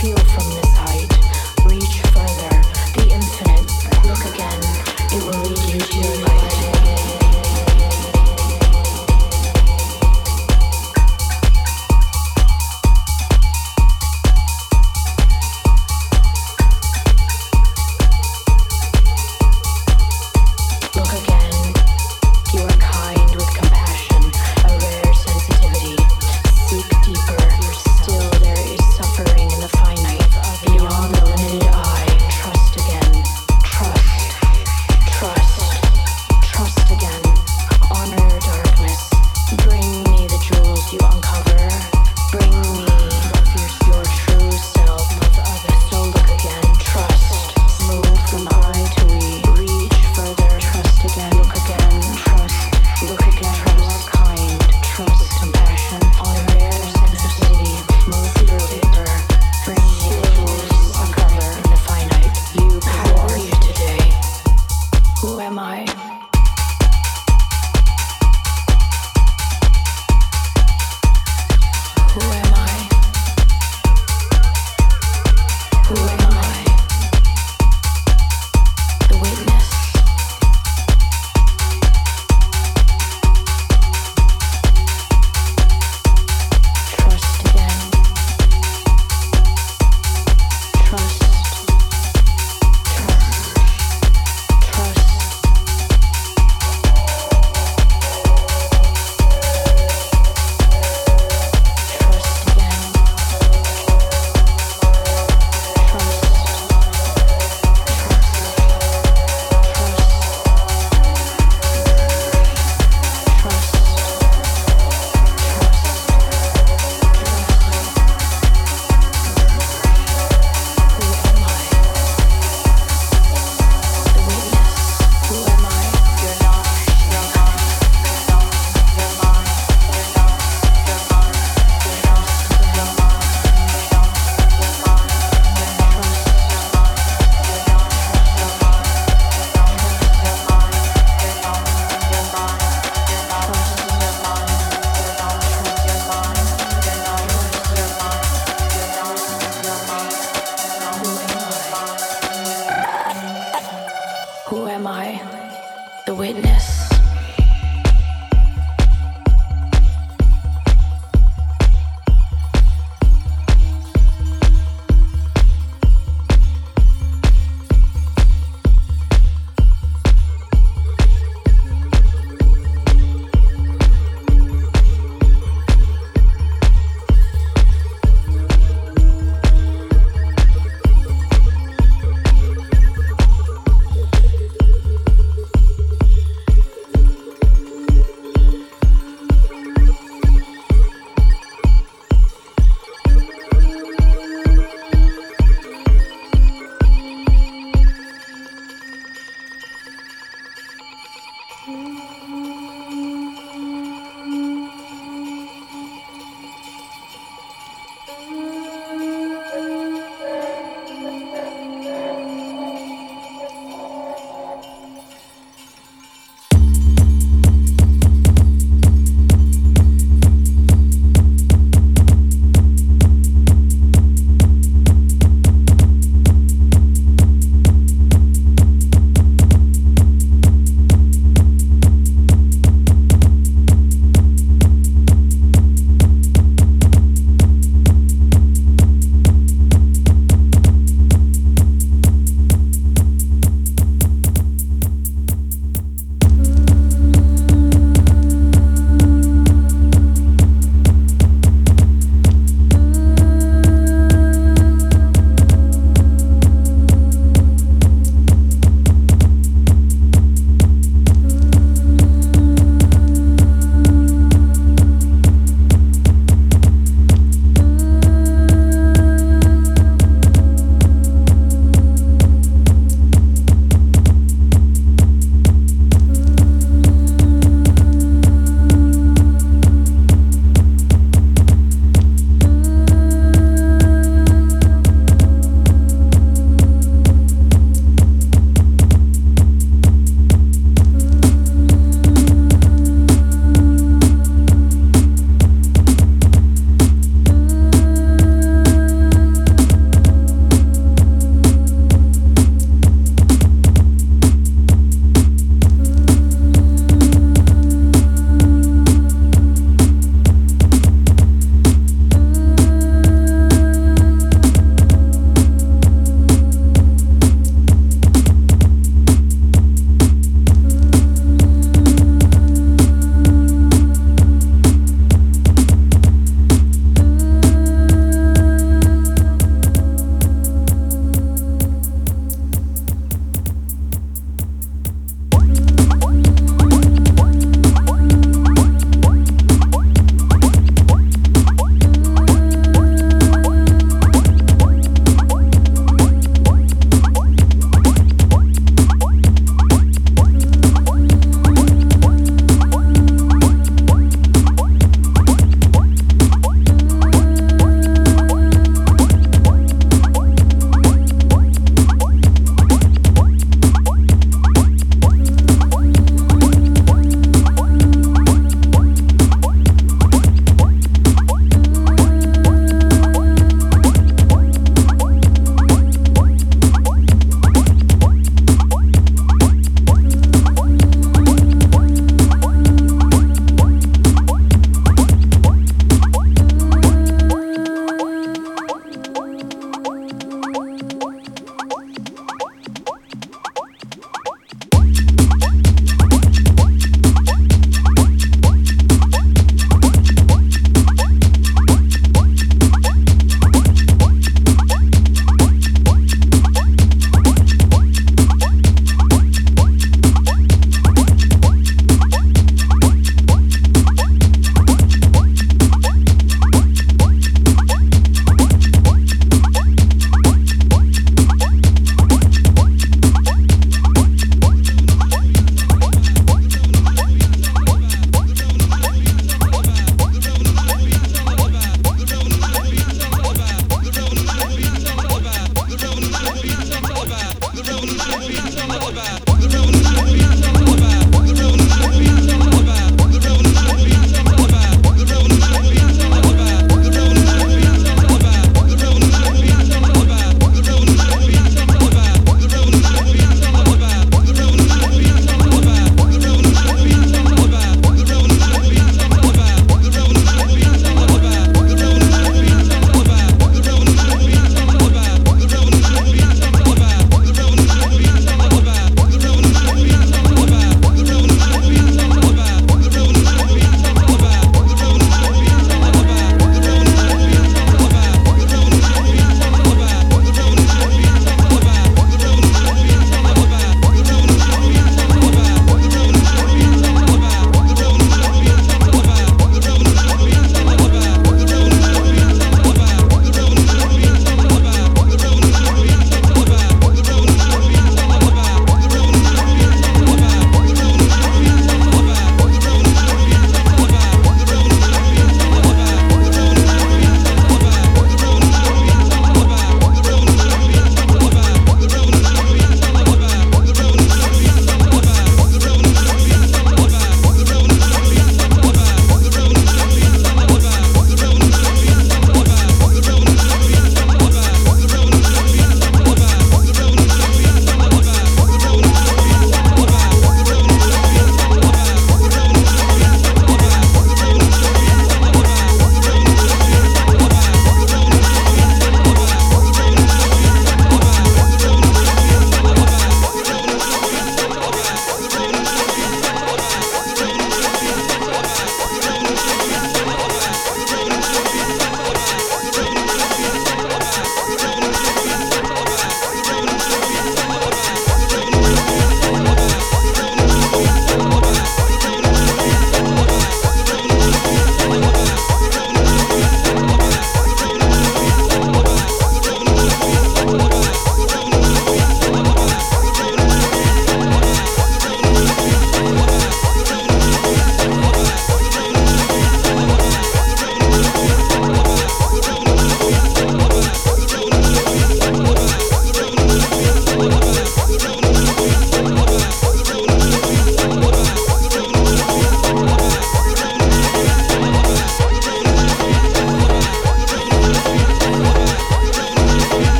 feel from this height, reach further, the infinite, look again.